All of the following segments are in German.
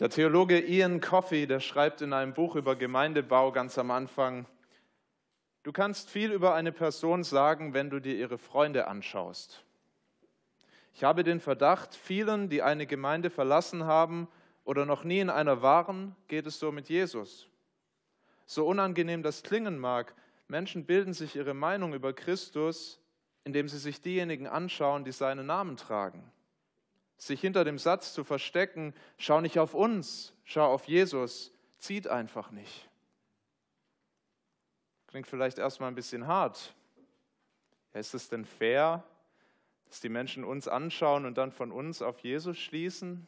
Der Theologe Ian Coffey, der schreibt in einem Buch über Gemeindebau ganz am Anfang, du kannst viel über eine Person sagen, wenn du dir ihre Freunde anschaust. Ich habe den Verdacht, vielen, die eine Gemeinde verlassen haben oder noch nie in einer waren, geht es so mit Jesus. So unangenehm das klingen mag, Menschen bilden sich ihre Meinung über Christus, indem sie sich diejenigen anschauen, die seinen Namen tragen sich hinter dem Satz zu verstecken, schau nicht auf uns, schau auf Jesus, zieht einfach nicht. Klingt vielleicht erstmal ein bisschen hart. ist es denn fair, dass die Menschen uns anschauen und dann von uns auf Jesus schließen?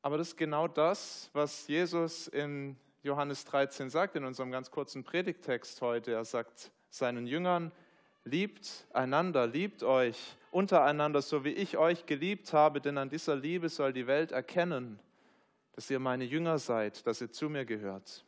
Aber das ist genau das, was Jesus in Johannes 13 sagt, in unserem ganz kurzen Predigtext heute. Er sagt seinen Jüngern, Liebt einander, liebt euch untereinander, so wie ich euch geliebt habe, denn an dieser Liebe soll die Welt erkennen, dass ihr meine Jünger seid, dass ihr zu mir gehört.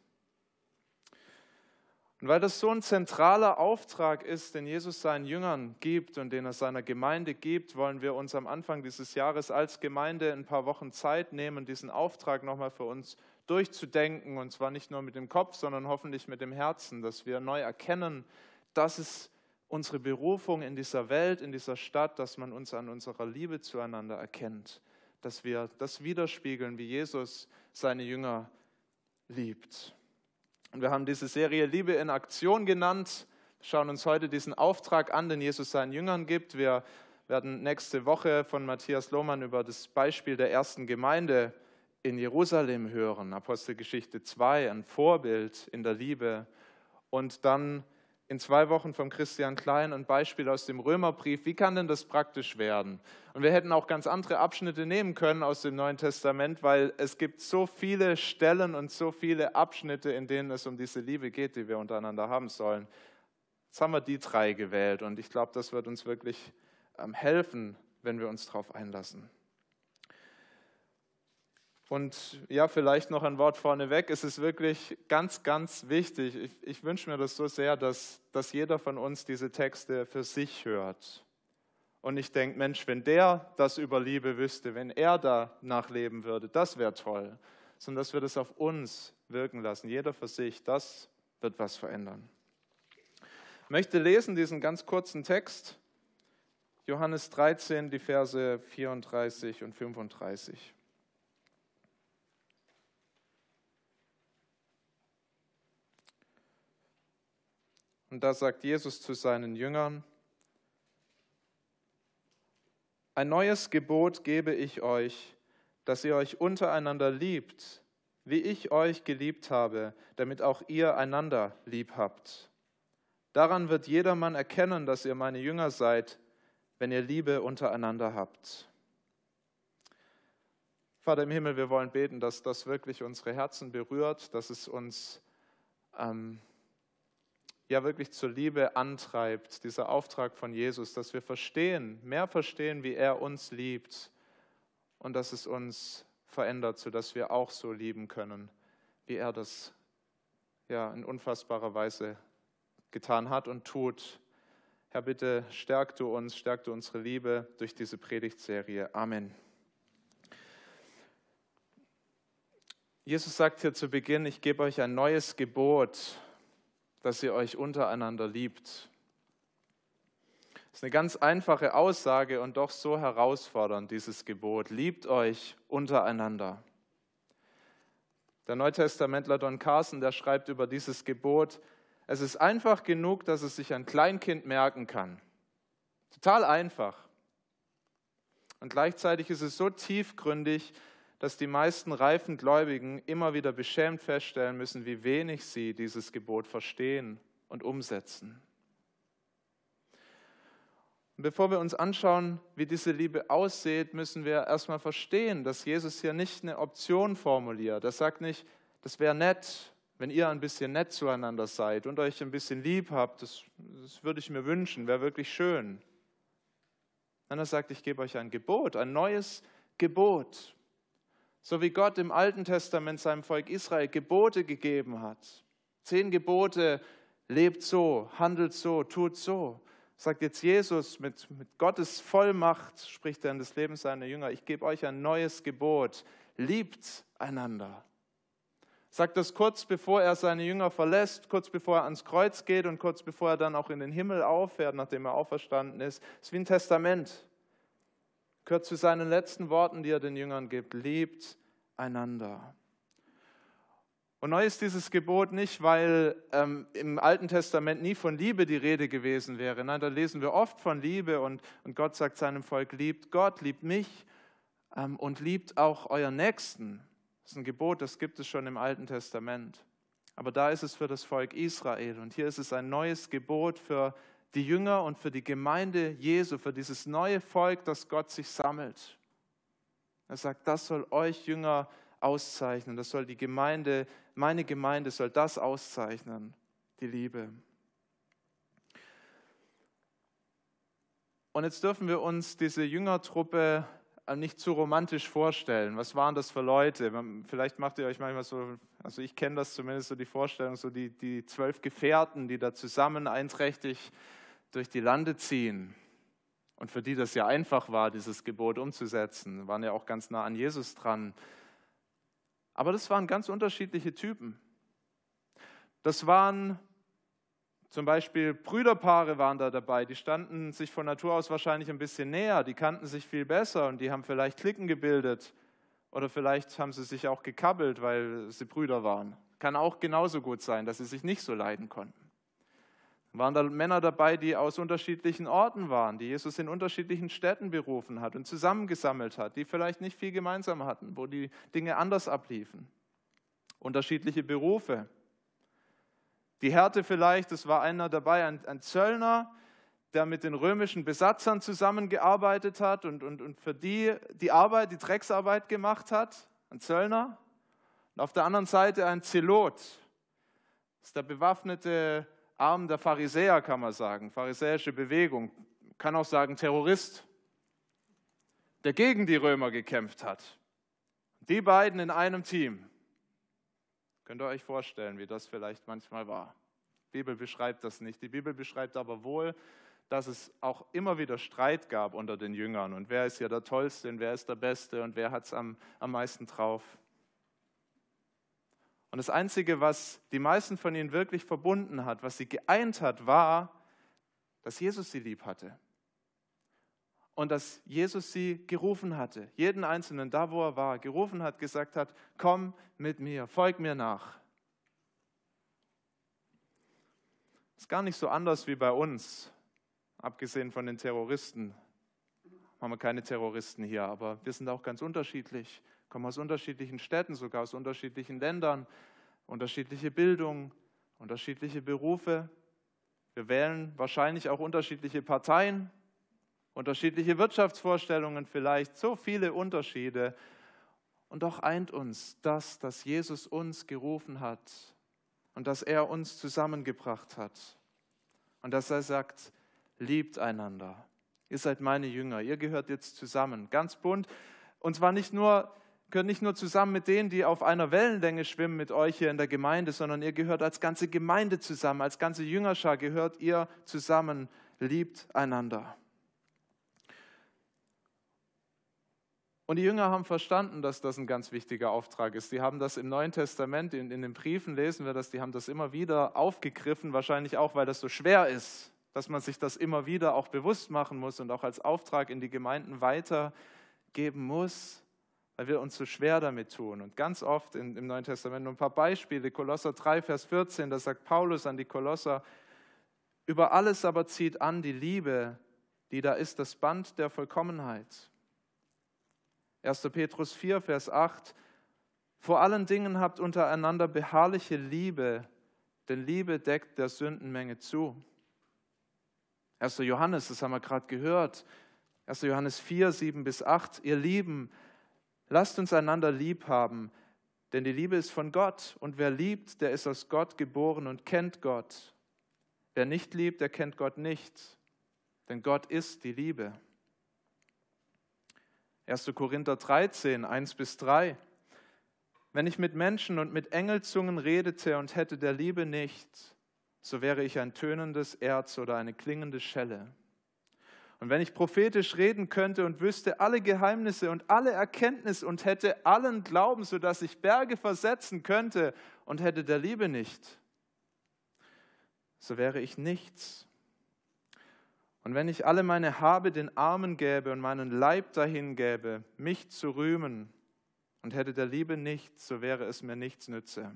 Und weil das so ein zentraler Auftrag ist, den Jesus seinen Jüngern gibt und den er seiner Gemeinde gibt, wollen wir uns am Anfang dieses Jahres als Gemeinde ein paar Wochen Zeit nehmen, diesen Auftrag nochmal für uns durchzudenken. Und zwar nicht nur mit dem Kopf, sondern hoffentlich mit dem Herzen, dass wir neu erkennen, dass es unsere Berufung in dieser Welt, in dieser Stadt, dass man uns an unserer Liebe zueinander erkennt, dass wir das widerspiegeln, wie Jesus seine Jünger liebt. Und wir haben diese Serie Liebe in Aktion genannt, wir schauen uns heute diesen Auftrag an, den Jesus seinen Jüngern gibt. Wir werden nächste Woche von Matthias Lohmann über das Beispiel der ersten Gemeinde in Jerusalem hören, Apostelgeschichte 2, ein Vorbild in der Liebe. Und dann in zwei Wochen vom Christian Klein ein Beispiel aus dem Römerbrief. Wie kann denn das praktisch werden? Und wir hätten auch ganz andere Abschnitte nehmen können aus dem Neuen Testament, weil es gibt so viele Stellen und so viele Abschnitte, in denen es um diese Liebe geht, die wir untereinander haben sollen. Jetzt haben wir die drei gewählt und ich glaube, das wird uns wirklich ähm, helfen, wenn wir uns darauf einlassen. Und ja, vielleicht noch ein Wort vorneweg. Es ist wirklich ganz, ganz wichtig. Ich, ich wünsche mir das so sehr, dass, dass jeder von uns diese Texte für sich hört. Und ich denke, Mensch, wenn der das über Liebe wüsste, wenn er da nachleben würde, das wäre toll. Sondern dass wir das auf uns wirken lassen, jeder für sich, das wird was verändern. Ich möchte lesen diesen ganz kurzen Text, Johannes 13, die Verse 34 und 35. Und da sagt Jesus zu seinen Jüngern, ein neues Gebot gebe ich euch, dass ihr euch untereinander liebt, wie ich euch geliebt habe, damit auch ihr einander lieb habt. Daran wird jedermann erkennen, dass ihr meine Jünger seid, wenn ihr Liebe untereinander habt. Vater im Himmel, wir wollen beten, dass das wirklich unsere Herzen berührt, dass es uns ähm, ja wirklich zur Liebe antreibt, dieser Auftrag von Jesus, dass wir verstehen, mehr verstehen, wie er uns liebt und dass es uns verändert, sodass wir auch so lieben können, wie er das ja in unfassbarer Weise getan hat und tut. Herr, bitte stärk du uns, stärk du unsere Liebe durch diese Predigtserie. Amen. Jesus sagt hier zu Beginn, ich gebe euch ein neues Gebot dass ihr euch untereinander liebt. Das ist eine ganz einfache Aussage und doch so herausfordernd, dieses Gebot. Liebt euch untereinander. Der Neutestamentler Don Carson, der schreibt über dieses Gebot, es ist einfach genug, dass es sich ein Kleinkind merken kann. Total einfach. Und gleichzeitig ist es so tiefgründig, dass die meisten reifen Gläubigen immer wieder beschämt feststellen müssen, wie wenig sie dieses Gebot verstehen und umsetzen. Und bevor wir uns anschauen, wie diese Liebe aussieht, müssen wir erstmal verstehen, dass Jesus hier nicht eine Option formuliert. Er sagt nicht, das wäre nett, wenn ihr ein bisschen nett zueinander seid und euch ein bisschen lieb habt. Das, das würde ich mir wünschen, wäre wirklich schön. Er sagt, ich gebe euch ein Gebot, ein neues Gebot. So wie Gott im Alten Testament seinem Volk Israel Gebote gegeben hat. Zehn Gebote, lebt so, handelt so, tut so. sagt jetzt Jesus mit, mit Gottes Vollmacht, spricht er in das Leben seiner Jünger, ich gebe euch ein neues Gebot, liebt einander. Sagt das kurz bevor er seine Jünger verlässt, kurz bevor er ans Kreuz geht und kurz bevor er dann auch in den Himmel auffährt, nachdem er auferstanden ist. Es ist wie ein Testament. Gehört zu seinen letzten Worten, die er den Jüngern gibt. Liebt einander. Und neu ist dieses Gebot nicht, weil ähm, im Alten Testament nie von Liebe die Rede gewesen wäre. Nein, da lesen wir oft von Liebe und, und Gott sagt seinem Volk, liebt Gott, liebt mich ähm, und liebt auch euren Nächsten. Das ist ein Gebot, das gibt es schon im Alten Testament. Aber da ist es für das Volk Israel und hier ist es ein neues Gebot für die Jünger und für die Gemeinde Jesu, für dieses neue Volk, das Gott sich sammelt. Er sagt, das soll euch Jünger auszeichnen, das soll die Gemeinde meine Gemeinde soll das auszeichnen, die Liebe. Und jetzt dürfen wir uns diese Jüngertruppe äh, nicht zu romantisch vorstellen. Was waren das für Leute? Vielleicht macht ihr euch manchmal so, also ich kenne das zumindest so die Vorstellung, so die, die zwölf Gefährten, die da zusammen einträchtig durch die Lande ziehen. Und für die das ja einfach war, dieses Gebot umzusetzen, waren ja auch ganz nah an Jesus dran. Aber das waren ganz unterschiedliche Typen. Das waren zum Beispiel Brüderpaare waren da dabei, die standen sich von Natur aus wahrscheinlich ein bisschen näher, die kannten sich viel besser und die haben vielleicht Klicken gebildet oder vielleicht haben sie sich auch gekabbelt, weil sie Brüder waren. Kann auch genauso gut sein, dass sie sich nicht so leiden konnten waren da Männer dabei, die aus unterschiedlichen Orten waren, die Jesus in unterschiedlichen Städten berufen hat und zusammengesammelt hat, die vielleicht nicht viel gemeinsam hatten, wo die Dinge anders abliefen. Unterschiedliche Berufe. Die Härte vielleicht, es war einer dabei, ein, ein Zöllner, der mit den römischen Besatzern zusammengearbeitet hat und, und, und für die die Arbeit, die Drecksarbeit gemacht hat, ein Zöllner. Und auf der anderen Seite ein Zelot, das ist der bewaffnete Arm der Pharisäer, kann man sagen, pharisäische Bewegung, kann auch sagen Terrorist, der gegen die Römer gekämpft hat. Die beiden in einem Team. Könnt ihr euch vorstellen, wie das vielleicht manchmal war? Die Bibel beschreibt das nicht. Die Bibel beschreibt aber wohl, dass es auch immer wieder Streit gab unter den Jüngern. Und wer ist ja der Tollste und wer ist der Beste und wer hat es am, am meisten drauf? Und das Einzige, was die meisten von ihnen wirklich verbunden hat, was sie geeint hat, war, dass Jesus sie lieb hatte. Und dass Jesus sie gerufen hatte, jeden Einzelnen, da wo er war, gerufen hat, gesagt hat, komm mit mir, folg mir nach. Ist gar nicht so anders wie bei uns, abgesehen von den Terroristen. Haben wir keine Terroristen hier, aber wir sind auch ganz unterschiedlich kommen aus unterschiedlichen Städten, sogar aus unterschiedlichen Ländern, unterschiedliche Bildung, unterschiedliche Berufe. Wir wählen wahrscheinlich auch unterschiedliche Parteien, unterschiedliche Wirtschaftsvorstellungen vielleicht, so viele Unterschiede. Und doch eint uns das, dass Jesus uns gerufen hat und dass er uns zusammengebracht hat. Und dass er sagt, liebt einander. Ihr seid meine Jünger, ihr gehört jetzt zusammen, ganz bunt. Und zwar nicht nur gehört nicht nur zusammen mit denen, die auf einer Wellenlänge schwimmen mit euch hier in der Gemeinde, sondern ihr gehört als ganze Gemeinde zusammen, als ganze Jüngerschar gehört ihr zusammen, liebt einander. Und die Jünger haben verstanden, dass das ein ganz wichtiger Auftrag ist. Die haben das im Neuen Testament, in, in den Briefen lesen wir das, die haben das immer wieder aufgegriffen, wahrscheinlich auch, weil das so schwer ist, dass man sich das immer wieder auch bewusst machen muss und auch als Auftrag in die Gemeinden weitergeben muss weil wir uns so schwer damit tun. Und ganz oft in, im Neuen Testament nur ein paar Beispiele. Kolosser 3, Vers 14, da sagt Paulus an die Kolosser, über alles aber zieht an die Liebe, die da ist, das Band der Vollkommenheit. 1. Petrus 4, Vers 8, vor allen Dingen habt untereinander beharrliche Liebe, denn Liebe deckt der Sündenmenge zu. 1. Johannes, das haben wir gerade gehört. 1. Johannes 4, 7 bis 8, ihr Lieben, Lasst uns einander lieb haben, denn die Liebe ist von Gott und wer liebt, der ist aus Gott geboren und kennt Gott. Wer nicht liebt, der kennt Gott nicht, denn Gott ist die Liebe. 1. Korinther 13, 1 bis 3. Wenn ich mit Menschen und mit Engelzungen redete und hätte der Liebe nicht, so wäre ich ein tönendes Erz oder eine klingende Schelle. Und wenn ich prophetisch reden könnte und wüsste alle Geheimnisse und alle Erkenntnis und hätte allen Glauben, sodass ich Berge versetzen könnte und hätte der Liebe nicht, so wäre ich nichts. Und wenn ich alle meine Habe den Armen gäbe und meinen Leib dahin gäbe, mich zu rühmen, und hätte der Liebe nichts, so wäre es mir nichts nütze.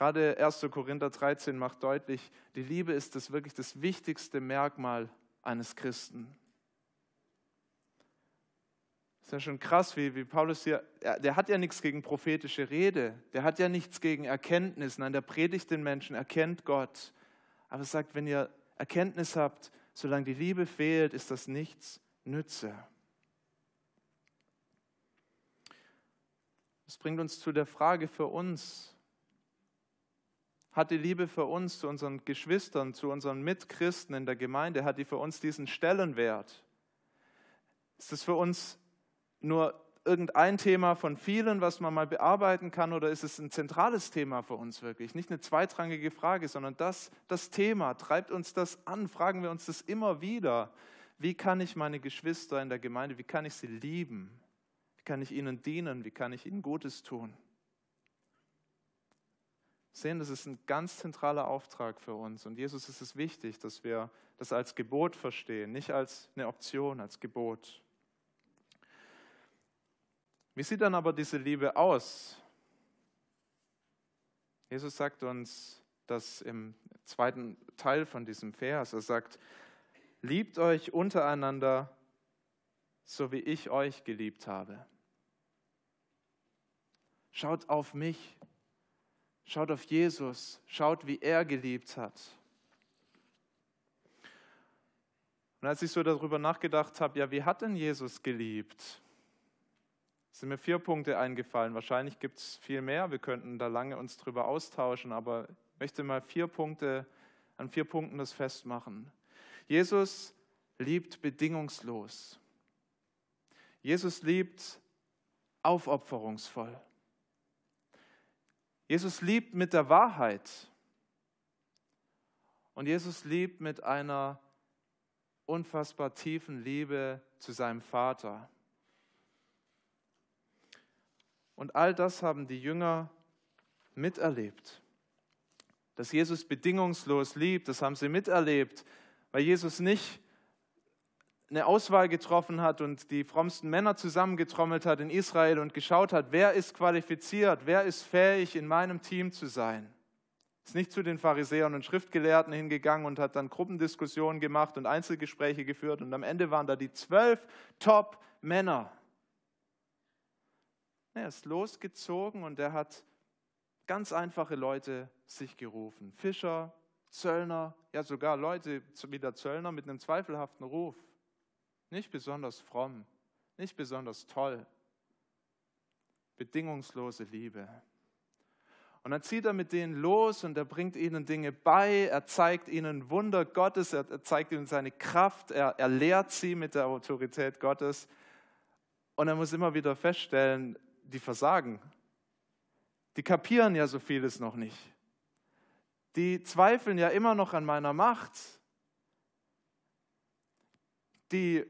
Gerade 1. Korinther 13 macht deutlich, die Liebe ist das wirklich das wichtigste Merkmal eines Christen. ist ja schon krass, wie, wie Paulus hier, der hat ja nichts gegen prophetische Rede, der hat ja nichts gegen Erkenntnis, nein, der predigt den Menschen, erkennt Gott. Aber es sagt, wenn ihr Erkenntnis habt, solange die Liebe fehlt, ist das nichts Nütze. Das bringt uns zu der Frage für uns. Hat die Liebe für uns, zu unseren Geschwistern, zu unseren Mitchristen in der Gemeinde, hat die für uns diesen Stellenwert? Ist es für uns nur irgendein Thema von vielen, was man mal bearbeiten kann, oder ist es ein zentrales Thema für uns wirklich? Nicht eine zweitrangige Frage, sondern das, das Thema, treibt uns das an, fragen wir uns das immer wieder. Wie kann ich meine Geschwister in der Gemeinde, wie kann ich sie lieben? Wie kann ich ihnen dienen? Wie kann ich ihnen Gutes tun? Sehen, das ist ein ganz zentraler Auftrag für uns. Und Jesus ist es wichtig, dass wir das als Gebot verstehen, nicht als eine Option, als Gebot. Wie sieht dann aber diese Liebe aus? Jesus sagt uns das im zweiten Teil von diesem Vers. Er sagt, liebt euch untereinander, so wie ich euch geliebt habe. Schaut auf mich, schaut auf Jesus, schaut, wie er geliebt hat. Und als ich so darüber nachgedacht habe, ja, wie hat denn Jesus geliebt? sind mir vier Punkte eingefallen. Wahrscheinlich gibt es viel mehr. Wir könnten da lange uns drüber austauschen, aber ich möchte mal vier Punkte, an vier Punkten das festmachen. Jesus liebt bedingungslos. Jesus liebt aufopferungsvoll. Jesus liebt mit der Wahrheit. Und Jesus liebt mit einer unfassbar tiefen Liebe zu seinem Vater. Und all das haben die Jünger miterlebt. Dass Jesus bedingungslos liebt, das haben sie miterlebt, weil Jesus nicht eine Auswahl getroffen hat und die frommsten Männer zusammengetrommelt hat in Israel und geschaut hat, wer ist qualifiziert, wer ist fähig, in meinem Team zu sein. Ist nicht zu den Pharisäern und Schriftgelehrten hingegangen und hat dann Gruppendiskussionen gemacht und Einzelgespräche geführt und am Ende waren da die zwölf Top-Männer. Er ist losgezogen und er hat ganz einfache Leute sich gerufen. Fischer, Zöllner, ja sogar Leute wie der Zöllner mit einem zweifelhaften Ruf. Nicht besonders fromm, nicht besonders toll. Bedingungslose Liebe. Und dann zieht er mit denen los und er bringt ihnen Dinge bei, er zeigt ihnen Wunder Gottes, er, zeigt ihnen seine Kraft, er, er lehrt sie mit der Autorität Gottes. Und er muss immer wieder feststellen, die versagen. Die kapieren ja so vieles noch nicht. Die zweifeln ja immer noch an meiner Macht. Die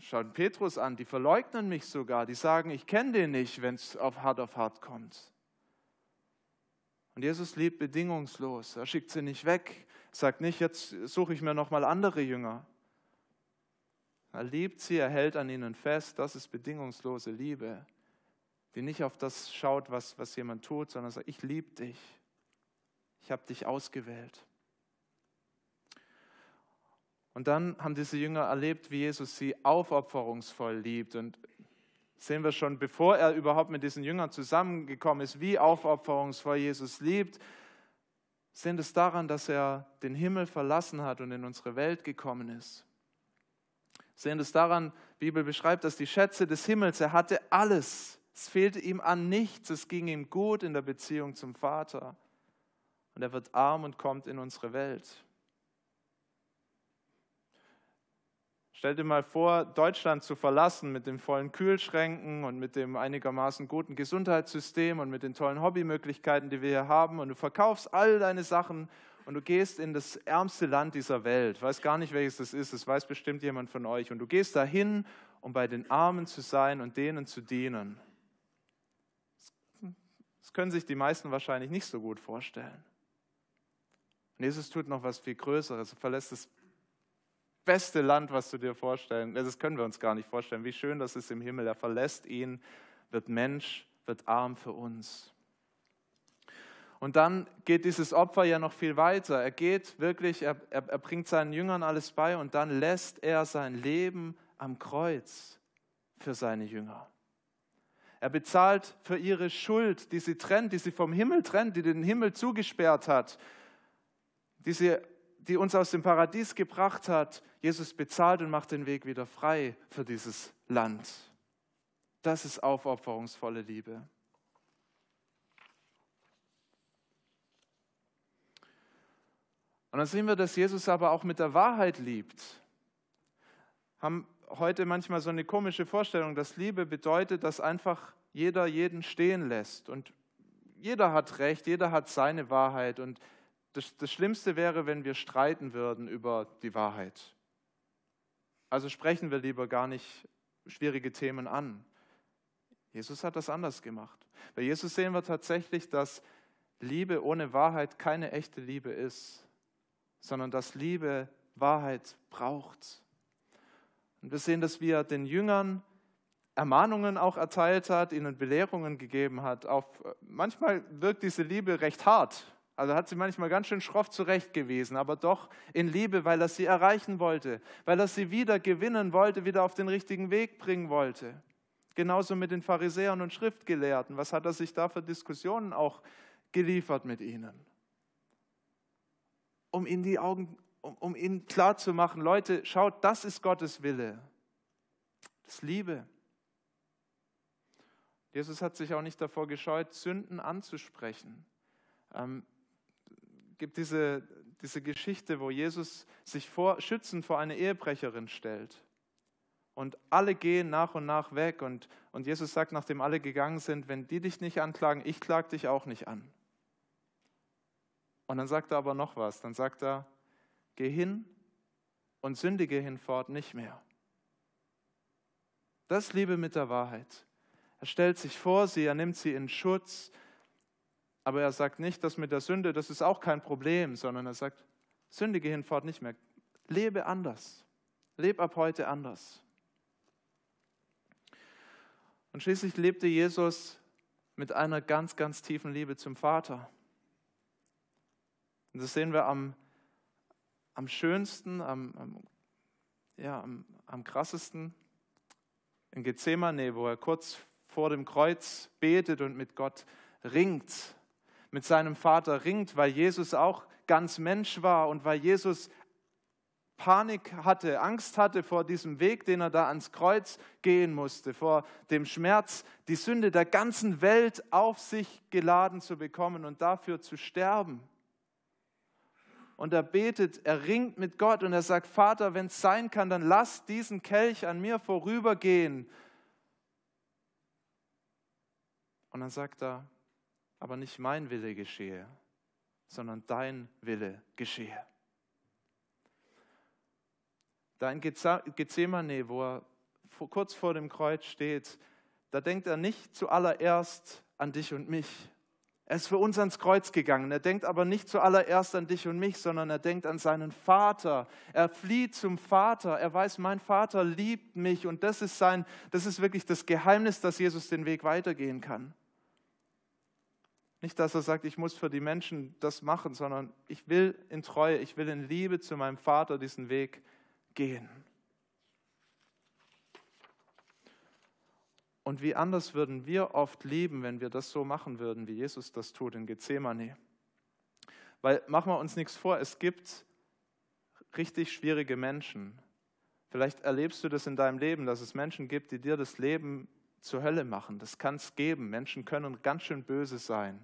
schauen Petrus an, die verleugnen mich sogar, die sagen, ich kenne den nicht, wenn es auf hart auf hart kommt. Und Jesus liebt bedingungslos. Er schickt sie nicht weg, sagt nicht, jetzt suche ich mir nochmal andere Jünger. Er liebt sie, er hält an ihnen fest. Das ist bedingungslose Liebe, die nicht auf das schaut, was, was jemand tut, sondern sagt, ich liebe dich. Ich habe dich ausgewählt. Und dann haben diese Jünger erlebt, wie Jesus sie aufopferungsvoll liebt. Und sehen wir schon, bevor er überhaupt mit diesen Jüngern zusammengekommen ist, wie aufopferungsvoll Jesus liebt, sehen es daran, dass er den Himmel verlassen hat und in unsere Welt gekommen ist. Sehen es daran, die Bibel beschreibt, dass die Schätze des Himmels, er hatte alles. Es fehlte ihm an nichts. Es ging ihm gut in der Beziehung zum Vater. Und er wird arm und kommt in unsere Welt. Stell dir mal vor, Deutschland zu verlassen mit den vollen Kühlschränken und mit dem einigermaßen guten Gesundheitssystem und mit den tollen Hobbymöglichkeiten, die wir hier haben. Und du verkaufst all deine Sachen und du gehst in das ärmste Land dieser Welt. Ich weiß gar nicht, welches das ist. Das weiß bestimmt jemand von euch. Und du gehst dahin, um bei den Armen zu sein und denen zu dienen. Das können sich die meisten wahrscheinlich nicht so gut vorstellen. Und Jesus tut noch was viel Größeres. Er verlässt das beste Land, was du dir vorstellen Das können wir uns gar nicht vorstellen. Wie schön das ist im Himmel. Er verlässt ihn, wird Mensch, wird arm für uns. Und dann geht dieses Opfer ja noch viel weiter. Er geht wirklich, er, er, er bringt seinen Jüngern alles bei und dann lässt er sein Leben am Kreuz für seine Jünger. Er bezahlt für ihre Schuld, die sie trennt, die sie vom Himmel trennt, die den Himmel zugesperrt hat, die sie die uns aus dem Paradies gebracht hat, Jesus bezahlt und macht den Weg wieder frei für dieses Land. Das ist aufopferungsvolle Liebe. Und dann sehen wir, dass Jesus aber auch mit der Wahrheit liebt. Haben heute manchmal so eine komische Vorstellung, dass Liebe bedeutet, dass einfach jeder jeden stehen lässt. Und jeder hat Recht, jeder hat seine Wahrheit. Und das, das Schlimmste wäre, wenn wir streiten würden über die Wahrheit. Also sprechen wir lieber gar nicht schwierige Themen an. Jesus hat das anders gemacht. Bei Jesus sehen wir tatsächlich, dass Liebe ohne Wahrheit keine echte Liebe ist, sondern dass Liebe Wahrheit braucht. Und wir sehen, dass wir den Jüngern Ermahnungen auch erteilt hat, ihnen Belehrungen gegeben hat. Auf, manchmal wirkt diese Liebe recht hart, also hat sie manchmal ganz schön schroff zurechtgewiesen, aber doch in Liebe, weil er sie erreichen wollte, weil er sie wieder gewinnen wollte, wieder auf den richtigen Weg bringen wollte. Genauso mit den Pharisäern und Schriftgelehrten. Was hat er sich da für Diskussionen auch geliefert mit ihnen? Um ihnen die Augen, um, um ihnen klarzumachen, Leute, schaut, das ist Gottes Wille. Das ist Liebe. Jesus hat sich auch nicht davor gescheut, Sünden anzusprechen. Ähm, gibt diese, diese Geschichte, wo Jesus sich vor, schützend vor eine Ehebrecherin stellt. Und alle gehen nach und nach weg. Und, und Jesus sagt, nachdem alle gegangen sind, wenn die dich nicht anklagen, ich klag dich auch nicht an. Und dann sagt er aber noch was. Dann sagt er, geh hin und sündige hinfort nicht mehr. Das Liebe mit der Wahrheit. Er stellt sich vor sie, er nimmt sie in Schutz, aber er sagt nicht, dass mit der Sünde, das ist auch kein Problem, sondern er sagt, sündige hinfort nicht mehr. Lebe anders. Lebe ab heute anders. Und schließlich lebte Jesus mit einer ganz, ganz tiefen Liebe zum Vater. Und das sehen wir am, am schönsten, am, am, ja, am, am krassesten in Gethsemane, wo er kurz vor dem Kreuz betet und mit Gott ringt mit seinem Vater ringt, weil Jesus auch ganz Mensch war und weil Jesus Panik hatte, Angst hatte vor diesem Weg, den er da ans Kreuz gehen musste, vor dem Schmerz, die Sünde der ganzen Welt auf sich geladen zu bekommen und dafür zu sterben. Und er betet, er ringt mit Gott und er sagt, Vater, wenn es sein kann, dann lass diesen Kelch an mir vorübergehen. Und dann sagt er, aber nicht mein Wille geschehe, sondern dein Wille geschehe. Da in Gethsemane, wo er kurz vor dem Kreuz steht, da denkt er nicht zuallererst an dich und mich. Er ist für uns ans Kreuz gegangen. Er denkt aber nicht zuallererst an dich und mich, sondern er denkt an seinen Vater. Er flieht zum Vater. Er weiß, mein Vater liebt mich. Und das ist, sein, das ist wirklich das Geheimnis, dass Jesus den Weg weitergehen kann. Nicht, dass er sagt, ich muss für die Menschen das machen, sondern ich will in Treue, ich will in Liebe zu meinem Vater diesen Weg gehen. Und wie anders würden wir oft leben, wenn wir das so machen würden, wie Jesus das tut in Gethsemane. Weil machen wir uns nichts vor, es gibt richtig schwierige Menschen. Vielleicht erlebst du das in deinem Leben, dass es Menschen gibt, die dir das Leben zur Hölle machen. Das kann es geben. Menschen können ganz schön böse sein.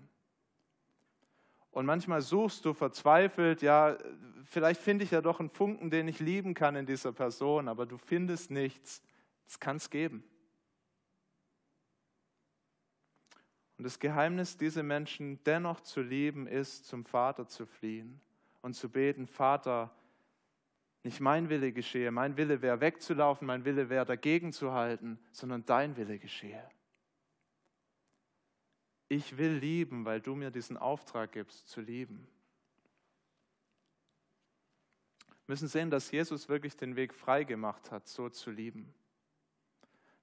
Und manchmal suchst du verzweifelt, ja, vielleicht finde ich ja doch einen Funken, den ich lieben kann in dieser Person, aber du findest nichts. Das kann es geben. Und das Geheimnis, diese Menschen dennoch zu lieben, ist, zum Vater zu fliehen und zu beten, Vater, nicht mein Wille geschehe, mein Wille wäre wegzulaufen, mein Wille wäre dagegen zu halten, sondern dein Wille geschehe. Ich will lieben, weil du mir diesen Auftrag gibst, zu lieben. Wir müssen sehen, dass Jesus wirklich den Weg frei gemacht hat, so zu lieben.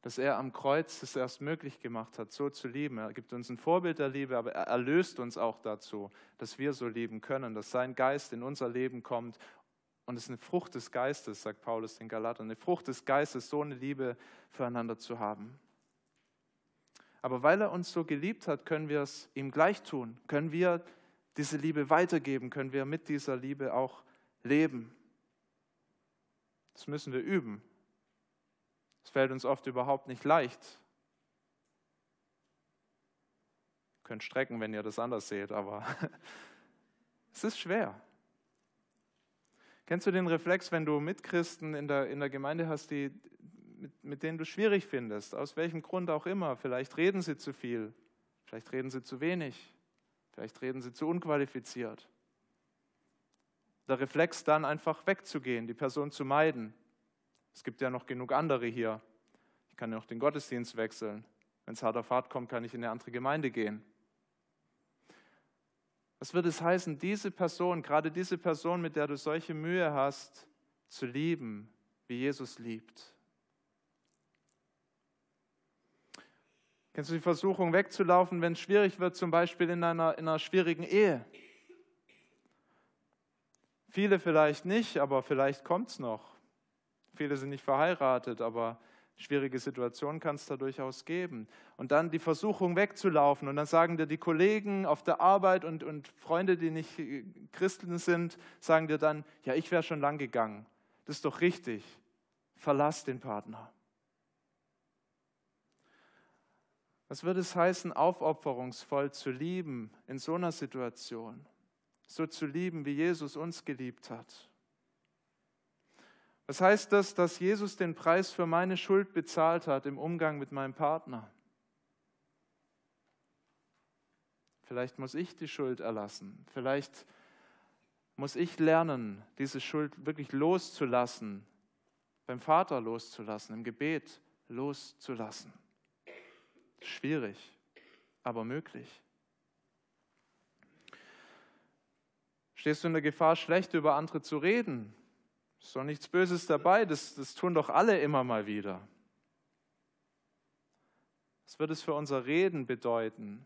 Dass er am Kreuz es erst möglich gemacht hat, so zu lieben. Er gibt uns ein Vorbild der Liebe, aber er erlöst uns auch dazu, dass wir so lieben können, dass sein Geist in unser Leben kommt. Und es ist eine Frucht des Geistes, sagt Paulus den Galatern, eine Frucht des Geistes, so eine Liebe füreinander zu haben. Aber weil er uns so geliebt hat, können wir es ihm gleich tun, können wir diese Liebe weitergeben, können wir mit dieser Liebe auch leben. Das müssen wir üben. Es fällt uns oft überhaupt nicht leicht. Ihr könnt strecken, wenn ihr das anders seht, aber es ist schwer. Kennst du den Reflex, wenn du Mitchristen in der, in der Gemeinde hast, die mit, mit denen du schwierig findest, aus welchem Grund auch immer. Vielleicht reden sie zu viel, vielleicht reden sie zu wenig, vielleicht reden sie zu unqualifiziert. Der Reflex dann einfach wegzugehen, die Person zu meiden. Es gibt ja noch genug andere hier. Ich kann ja auch den Gottesdienst wechseln. Wenn es hart auf hart kommt, kann ich in eine andere Gemeinde gehen. Was wird es heißen, diese Person, gerade diese Person, mit der du solche Mühe hast, zu lieben, wie Jesus liebt? Kennst du die Versuchung wegzulaufen, wenn es schwierig wird, zum Beispiel in einer, in einer schwierigen Ehe? Viele vielleicht nicht, aber vielleicht kommt es noch. Viele sind nicht verheiratet, aber schwierige Situationen kann es da durchaus geben. Und dann die Versuchung wegzulaufen. Und dann sagen dir die Kollegen auf der Arbeit und, und Freunde, die nicht Christen sind, sagen dir dann, ja, ich wäre schon lang gegangen. Das ist doch richtig. Verlass den Partner. Was würde es heißen, aufopferungsvoll zu lieben in so einer Situation? So zu lieben, wie Jesus uns geliebt hat. Was heißt das, dass Jesus den Preis für meine Schuld bezahlt hat im Umgang mit meinem Partner? Vielleicht muss ich die Schuld erlassen. Vielleicht muss ich lernen, diese Schuld wirklich loszulassen, beim Vater loszulassen, im Gebet loszulassen. Schwierig, aber möglich. Stehst du in der Gefahr, schlecht über andere zu reden? Ist doch nichts Böses dabei, das, das tun doch alle immer mal wieder. Was wird es für unser Reden bedeuten,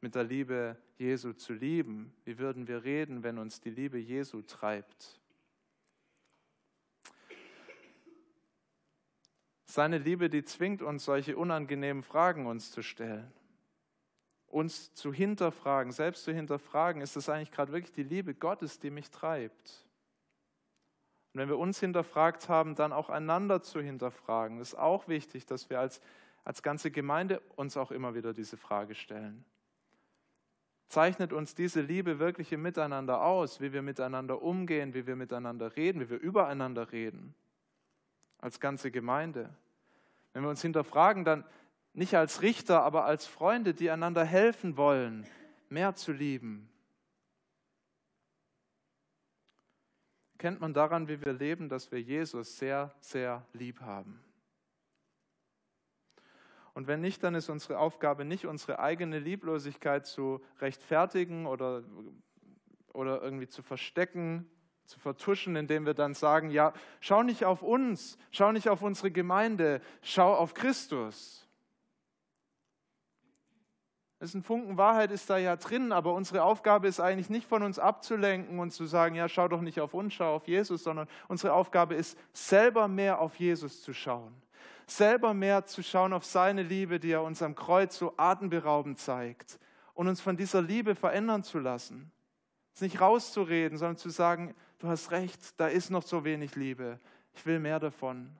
mit der Liebe Jesu zu lieben? Wie würden wir reden, wenn uns die Liebe Jesu treibt? Seine Liebe, die zwingt uns, solche unangenehmen Fragen uns zu stellen. Uns zu hinterfragen, selbst zu hinterfragen, ist das eigentlich gerade wirklich die Liebe Gottes, die mich treibt? Und wenn wir uns hinterfragt haben, dann auch einander zu hinterfragen. Ist auch wichtig, dass wir als, als ganze Gemeinde uns auch immer wieder diese Frage stellen. Zeichnet uns diese Liebe wirklich im Miteinander aus, wie wir miteinander umgehen, wie wir miteinander reden, wie wir übereinander reden? Als ganze Gemeinde. Wenn wir uns hinterfragen, dann nicht als Richter, aber als Freunde, die einander helfen wollen, mehr zu lieben. Kennt man daran, wie wir leben, dass wir Jesus sehr, sehr lieb haben. Und wenn nicht, dann ist unsere Aufgabe nicht, unsere eigene Lieblosigkeit zu rechtfertigen oder, oder irgendwie zu verstecken, zu vertuschen, indem wir dann sagen, ja, schau nicht auf uns, schau nicht auf unsere Gemeinde, schau auf Christus. Es ist ein Funken Wahrheit ist da ja drin, aber unsere Aufgabe ist eigentlich nicht von uns abzulenken und zu sagen, ja, schau doch nicht auf uns, schau auf Jesus, sondern unsere Aufgabe ist, selber mehr auf Jesus zu schauen. Selber mehr zu schauen auf seine Liebe, die er uns am Kreuz so atemberaubend zeigt und uns von dieser Liebe verändern zu lassen. Es nicht rauszureden, sondern zu sagen, du hast recht, da ist noch so wenig Liebe. Ich will mehr davon.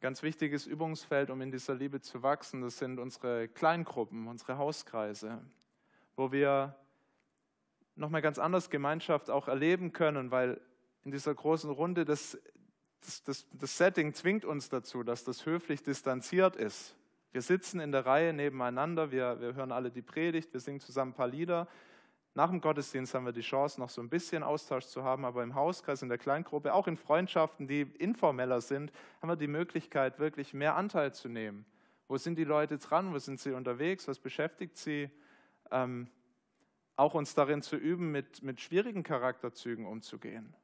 Ganz wichtiges Übungsfeld, um in dieser Liebe zu wachsen, das sind unsere Kleingruppen, unsere Hauskreise, wo wir nochmal ganz anders Gemeinschaft auch erleben können, weil in dieser großen Runde das, das, das, das Setting zwingt uns dazu, dass das höflich distanziert ist. Wir sitzen in der Reihe nebeneinander, wir, wir hören alle die Predigt, wir singen zusammen ein paar Lieder. Nach dem Gottesdienst haben wir die Chance, noch so ein bisschen Austausch zu haben, aber im Hauskreis, in der Kleingruppe, auch in Freundschaften, die informeller sind, haben wir die Möglichkeit, wirklich mehr Anteil zu nehmen. Wo sind die Leute dran? Wo sind sie unterwegs? Was beschäftigt sie? Ähm, auch uns darin zu üben, mit, mit schwierigen Charakterzügen umzugehen.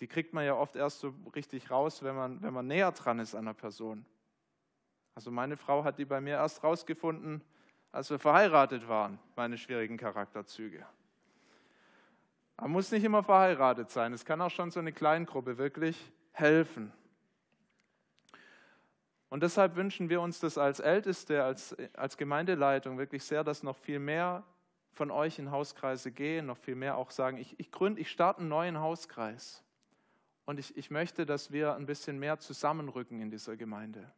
Die kriegt man ja oft erst so richtig raus, wenn man, wenn man näher dran ist an einer Person. Also meine Frau hat die bei mir erst rausgefunden, als wir verheiratet waren, meine schwierigen Charakterzüge. Man muss nicht immer verheiratet sein. Es kann auch schon so eine Kleingruppe wirklich helfen. Und deshalb wünschen wir uns das als Älteste, als, als Gemeindeleitung wirklich sehr, dass noch viel mehr von euch in Hauskreise gehen, noch viel mehr auch sagen, ich, ich gründe, ich starte einen neuen Hauskreis. Und ich, ich möchte, dass wir ein bisschen mehr zusammenrücken in dieser Gemeinde.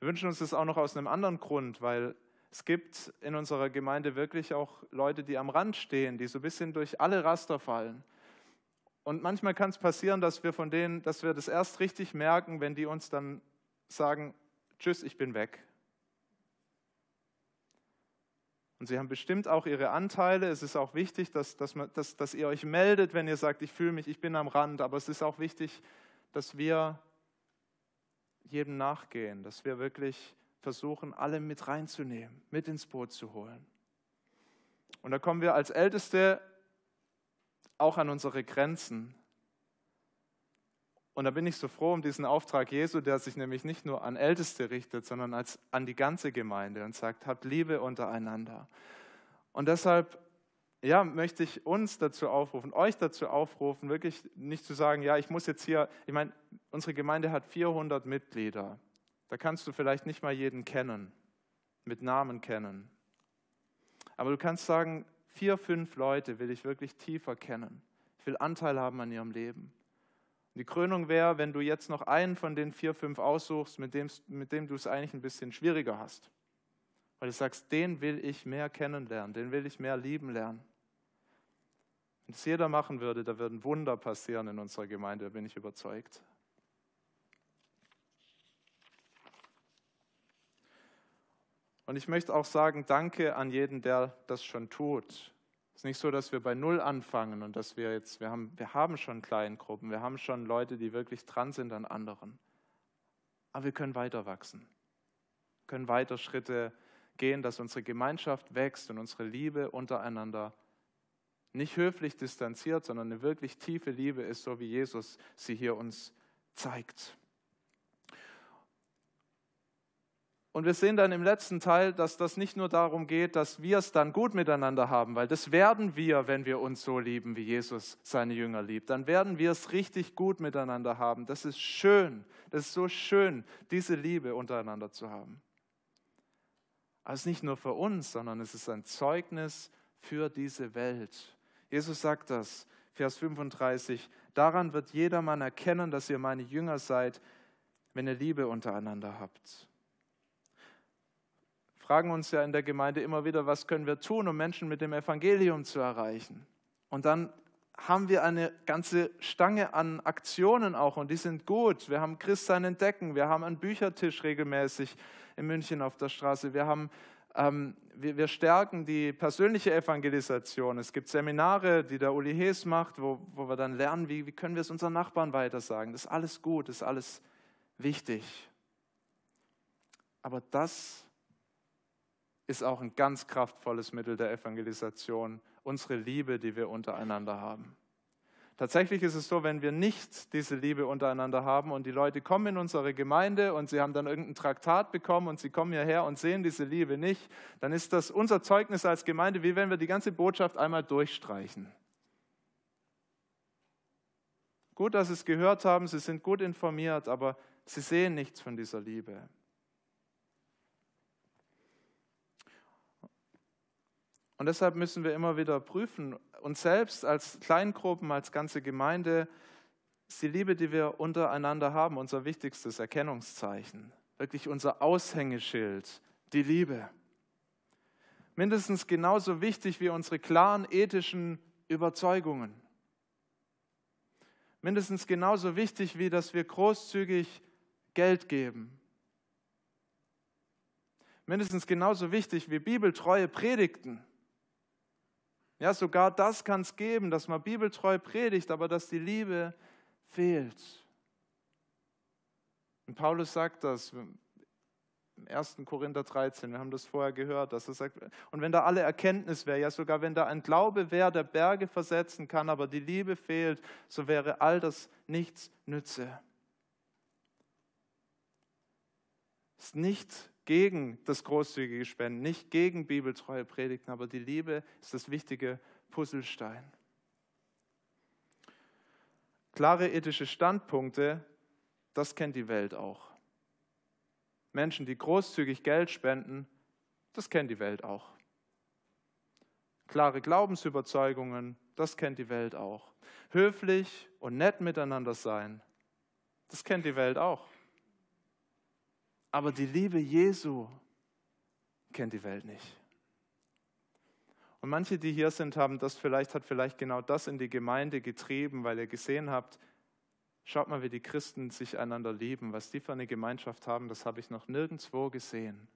Wir wünschen uns das auch noch aus einem anderen Grund, weil es gibt in unserer Gemeinde wirklich auch Leute, die am Rand stehen, die so ein bisschen durch alle Raster fallen. Und manchmal kann es passieren, dass wir von denen, dass wir das erst richtig merken, wenn die uns dann sagen, tschüss, ich bin weg. Und sie haben bestimmt auch ihre Anteile. Es ist auch wichtig, dass, dass, man, dass, dass ihr euch meldet, wenn ihr sagt, ich fühle mich, ich bin am Rand. Aber es ist auch wichtig, dass wir jedem nachgehen, dass wir wirklich versuchen, alle mit reinzunehmen, mit ins Boot zu holen. Und da kommen wir als Älteste auch an unsere Grenzen. Und da bin ich so froh um diesen Auftrag Jesu, der sich nämlich nicht nur an Älteste richtet, sondern als, an die ganze Gemeinde und sagt, habt Liebe untereinander. Und deshalb ja, möchte ich uns dazu aufrufen, euch dazu aufrufen, wirklich nicht zu sagen, ja, ich muss jetzt hier, ich meine, unsere Gemeinde hat 400 Mitglieder. Da kannst du vielleicht nicht mal jeden kennen, mit Namen kennen. Aber du kannst sagen, vier, fünf Leute will ich wirklich tiefer kennen. Ich will Anteil haben an ihrem Leben. Die Krönung wäre, wenn du jetzt noch einen von den vier, fünf aussuchst, mit dem, mit dem du es eigentlich ein bisschen schwieriger hast. Weil du sagst, den will ich mehr kennenlernen, den will ich mehr lieben lernen. Wenn es jeder machen würde, da würden Wunder passieren in unserer Gemeinde, da bin ich überzeugt. Und ich möchte auch sagen, danke an jeden, der das schon tut. Es ist nicht so, dass wir bei Null anfangen und dass wir jetzt, wir haben, wir haben schon Kleingruppen, wir haben schon Leute, die wirklich dran sind an anderen. Aber wir können weiter wachsen, können weiter Schritte gehen, dass unsere Gemeinschaft wächst und unsere Liebe untereinander nicht höflich distanziert, sondern eine wirklich tiefe Liebe ist, so wie Jesus sie hier uns zeigt. Und wir sehen dann im letzten Teil, dass das nicht nur darum geht, dass wir es dann gut miteinander haben, weil das werden wir, wenn wir uns so lieben, wie Jesus seine Jünger liebt. Dann werden wir es richtig gut miteinander haben. Das ist schön. Das ist so schön, diese Liebe untereinander zu haben. Ist nicht nur für uns, sondern es ist ein Zeugnis für diese Welt. Jesus sagt das, Vers 35, daran wird jedermann erkennen, dass ihr meine Jünger seid, wenn ihr Liebe untereinander habt. Fragen uns ja in der Gemeinde immer wieder, was können wir tun, um Menschen mit dem Evangelium zu erreichen? Und dann haben wir eine ganze Stange an Aktionen auch und die sind gut. Wir haben Christsein entdecken, wir haben einen Büchertisch regelmäßig in München auf der Straße, wir haben ähm, wir, wir, stärken die persönliche Evangelisation. Es gibt Seminare, die der Uli Hees macht, wo, wo wir dann lernen, wie, wie können wir es unseren Nachbarn weitersagen. Das ist alles gut, das ist alles wichtig. Aber das ist auch ein ganz kraftvolles Mittel der Evangelisation, unsere Liebe, die wir untereinander haben. Tatsächlich ist es so, wenn wir nicht diese Liebe untereinander haben und die Leute kommen in unsere Gemeinde und sie haben dann irgendein Traktat bekommen und sie kommen hierher und sehen diese Liebe nicht, dann ist das unser Zeugnis als Gemeinde, wie wenn wir die ganze Botschaft einmal durchstreichen. Gut, dass Sie es gehört haben, Sie sind gut informiert, aber Sie sehen nichts von dieser Liebe. Und deshalb müssen wir immer wieder prüfen, uns selbst als Kleingruppen, als ganze Gemeinde, ist die Liebe, die wir untereinander haben, unser wichtigstes Erkennungszeichen. Wirklich unser Aushängeschild, die Liebe. Mindestens genauso wichtig wie unsere klaren ethischen Überzeugungen. Mindestens genauso wichtig wie, dass wir großzügig Geld geben. Mindestens genauso wichtig wie bibeltreue Predigten. Ja, sogar das kann es geben, dass man bibeltreu predigt, aber dass die Liebe fehlt. Und Paulus sagt das im 1. Korinther 13, wir haben das vorher gehört, dass er sagt, und wenn da alle Erkenntnis wäre, ja sogar wenn da ein Glaube wäre, der Berge versetzen kann, aber die Liebe fehlt, so wäre all das nichts nütze. Es ist nicht gegen das großzügige Spenden, nicht gegen bibeltreue Predigten, aber die Liebe ist das wichtige Puzzlestein. Klare ethische Standpunkte, das kennt die Welt auch. Menschen, die großzügig Geld spenden, das kennt die Welt auch. Klare Glaubensüberzeugungen, das kennt die Welt auch. Höflich und nett miteinander sein, das kennt die Welt auch. Aber die Liebe Jesu kennt die Welt nicht. Und manche, die hier sind, haben das vielleicht, hat vielleicht genau das in die Gemeinde getrieben, weil ihr gesehen habt, schaut mal, wie die Christen sich einander lieben. Was die für eine Gemeinschaft haben, das habe ich noch nirgendwo gesehen.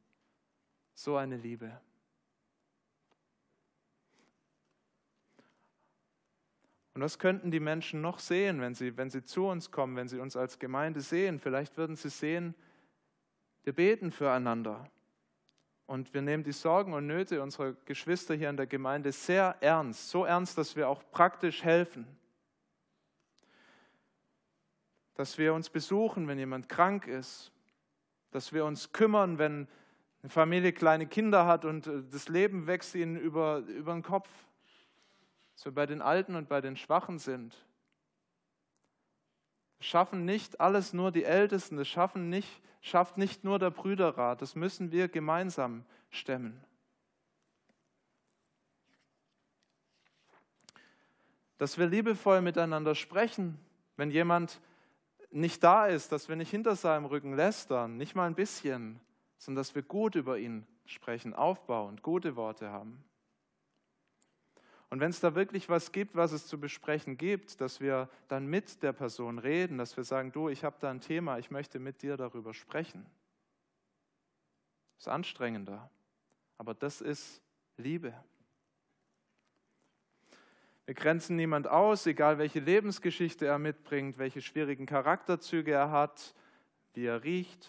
So eine Liebe. Und was könnten die Menschen noch sehen, wenn sie, wenn sie zu uns kommen, wenn sie uns als Gemeinde sehen? Vielleicht würden sie sehen, wir beten füreinander. Und wir nehmen die Sorgen und Nöte unserer Geschwister hier in der Gemeinde sehr ernst, so ernst, dass wir auch praktisch helfen. Dass wir uns besuchen, wenn jemand krank ist. Dass wir uns kümmern, wenn eine Familie kleine Kinder hat und äh, das Leben wächst ihnen über, über den Kopf. Dass wir bei den Alten und bei den Schwachen sind. Schaffen nicht alles nur die Ältesten, das schaffen nicht schafft nicht nur der Brüderrat, das müssen wir gemeinsam stemmen. Dass wir liebevoll miteinander sprechen, wenn jemand nicht da ist, dass wir nicht hinter seinem Rücken lästern, nicht mal ein bisschen, sondern dass wir gut über ihn sprechen, aufbauend, gute Worte haben. Und wenn es da wirklich was gibt, was es zu besprechen gibt, dass wir dann mit der Person reden, dass wir sagen, du, ich habe da ein Thema, ich möchte mit dir darüber sprechen. Ist anstrengender, aber das ist Liebe. Wir grenzen niemand aus, egal welche Lebensgeschichte er mitbringt, welche schwierigen Charakterzüge er hat, wie er riecht,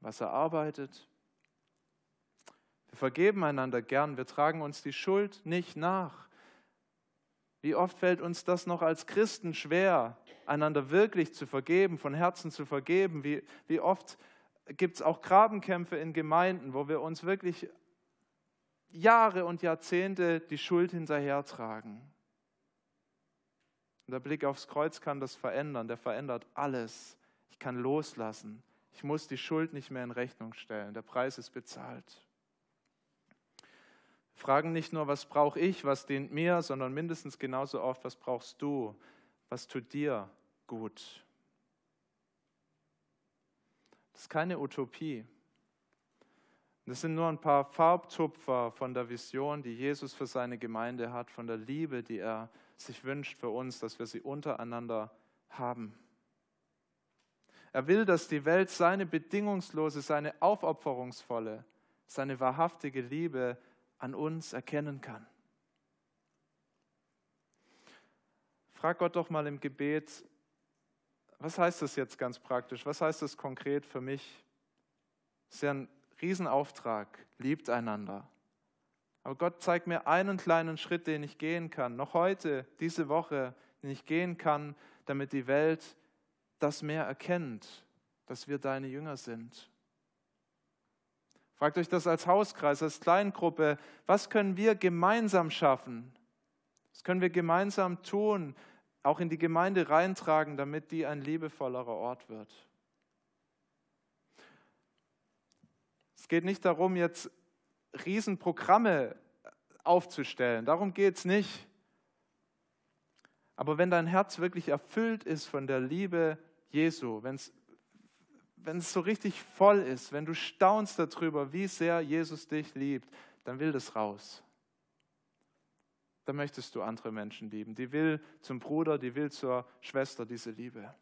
was er arbeitet. Wir vergeben einander gern, wir tragen uns die Schuld nicht nach. Wie oft fällt uns das noch als Christen schwer, einander wirklich zu vergeben, von Herzen zu vergeben? Wie, wie oft gibt es auch Grabenkämpfe in Gemeinden, wo wir uns wirklich Jahre und Jahrzehnte die Schuld hinterhertragen? Und der Blick aufs Kreuz kann das verändern, der verändert alles. Ich kann loslassen. Ich muss die Schuld nicht mehr in Rechnung stellen. Der Preis ist bezahlt fragen nicht nur, was brauche ich, was dient mir, sondern mindestens genauso oft, was brauchst du, was tut dir gut. Das ist keine Utopie. Das sind nur ein paar Farbtupfer von der Vision, die Jesus für seine Gemeinde hat, von der Liebe, die er sich wünscht für uns, dass wir sie untereinander haben. Er will, dass die Welt seine bedingungslose, seine aufopferungsvolle, seine wahrhaftige Liebe an uns erkennen kann. Frag Gott doch mal im Gebet, was heißt das jetzt ganz praktisch? Was heißt das konkret für mich? Das ist ja ein Riesenauftrag, liebt einander. Aber Gott zeigt mir einen kleinen Schritt, den ich gehen kann, noch heute, diese Woche, den ich gehen kann, damit die Welt das mehr erkennt, dass wir deine Jünger sind. Fragt euch das als Hauskreis, als Kleingruppe. Was können wir gemeinsam schaffen? Was können wir gemeinsam tun, auch in die Gemeinde reintragen, damit die ein liebevollerer Ort wird? Es geht nicht darum, jetzt Riesenprogramme aufzustellen. Darum geht es nicht. Aber wenn dein Herz wirklich erfüllt ist von der Liebe Jesu, wenn es wenn es so richtig voll ist, wenn du staunst darüber, wie sehr Jesus dich liebt, dann will das raus. Dann möchtest du andere Menschen lieben. Die will zum Bruder, die will zur Schwester diese Liebe.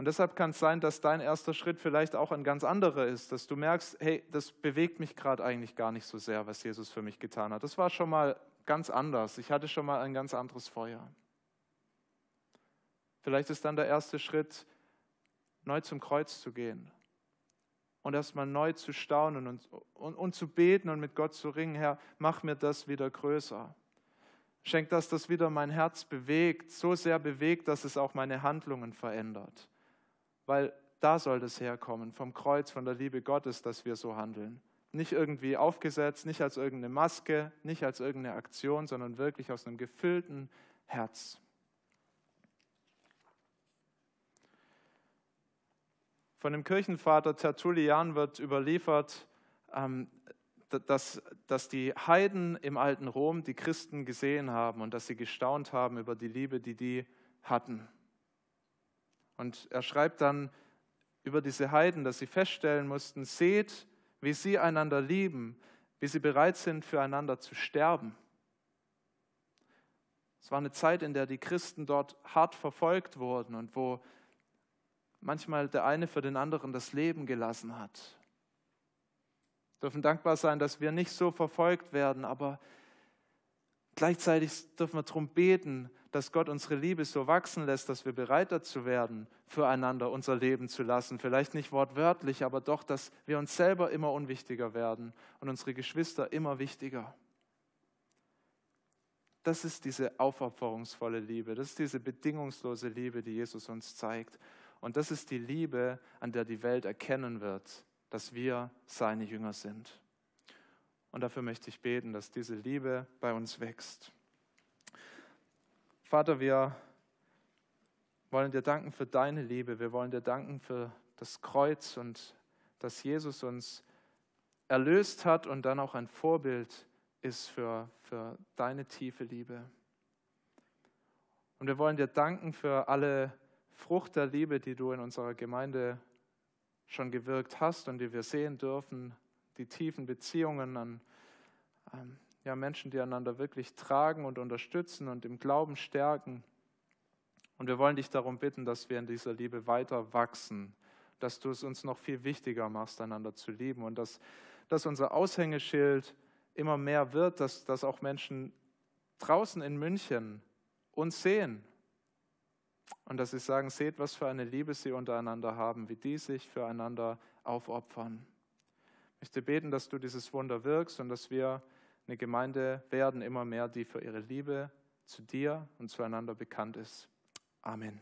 Und deshalb kann es sein, dass dein erster Schritt vielleicht auch ein ganz anderer ist, dass du merkst, hey, das bewegt mich gerade eigentlich gar nicht so sehr, was Jesus für mich getan hat. Das war schon mal ganz anders. Ich hatte schon mal ein ganz anderes Feuer. Vielleicht ist dann der erste Schritt, neu zum Kreuz zu gehen und erstmal neu zu staunen und, und, und zu beten und mit Gott zu ringen, Herr, mach mir das wieder größer. Schenk, dass das wieder mein Herz bewegt, so sehr bewegt, dass es auch meine Handlungen verändert weil da soll das herkommen, vom Kreuz, von der Liebe Gottes, dass wir so handeln. Nicht irgendwie aufgesetzt, nicht als irgendeine Maske, nicht als irgendeine Aktion, sondern wirklich aus einem gefüllten Herz. Von dem Kirchenvater Tertullian wird überliefert, ähm, dass, dass die Heiden im alten Rom die Christen gesehen haben und dass sie gestaunt haben über die Liebe, die die hatten. Und er schreibt dann über diese Heiden, dass sie feststellen mussten, seht, wie sie einander lieben, wie sie bereit sind, füreinander zu sterben. Es war eine Zeit, in der die Christen dort hart verfolgt wurden und wo manchmal der eine für den anderen das Leben gelassen hat. Wir dürfen dankbar sein, dass wir nicht so verfolgt werden, aber gleichzeitig dürfen wir darum beten, dass Gott unsere Liebe so wachsen lässt, dass wir bereit dazu werden, füreinander unser Leben zu lassen. Vielleicht nicht wortwörtlich, aber doch, dass wir uns selber immer unwichtiger werden und unsere Geschwister immer wichtiger. Das ist diese aufopferungsvolle Liebe, das ist diese bedingungslose Liebe, die Jesus uns zeigt. Und das ist die Liebe, an der die Welt erkennen wird, dass wir seine Jünger sind. Und dafür möchte ich beten, dass diese Liebe bei uns wächst. Vater, wir wollen dir danken für deine Liebe. Wir wollen dir danken für das Kreuz und dass Jesus uns erlöst hat und dann auch ein Vorbild ist für, für deine tiefe Liebe. Und wir wollen dir danken für alle Frucht der Liebe, die du in unserer Gemeinde schon gewirkt hast und die wir sehen dürfen, die tiefen Beziehungen an ähm, ja, Menschen, die einander wirklich tragen und unterstützen und im Glauben stärken. Und wir wollen dich darum bitten, dass wir in dieser Liebe weiter wachsen, dass du es uns noch viel wichtiger machst, einander zu lieben und dass, dass unser Aushängeschild immer mehr wird, dass, dass auch Menschen draußen in München uns sehen und dass sie sagen, seht, was für eine Liebe sie untereinander haben, wie die sich füreinander aufopfern. Ich möchte beten, dass du dieses Wunder wirkst und dass wir eine Gemeinde werden immer mehr, die für ihre Liebe zu dir und zueinander bekannt ist. Amen.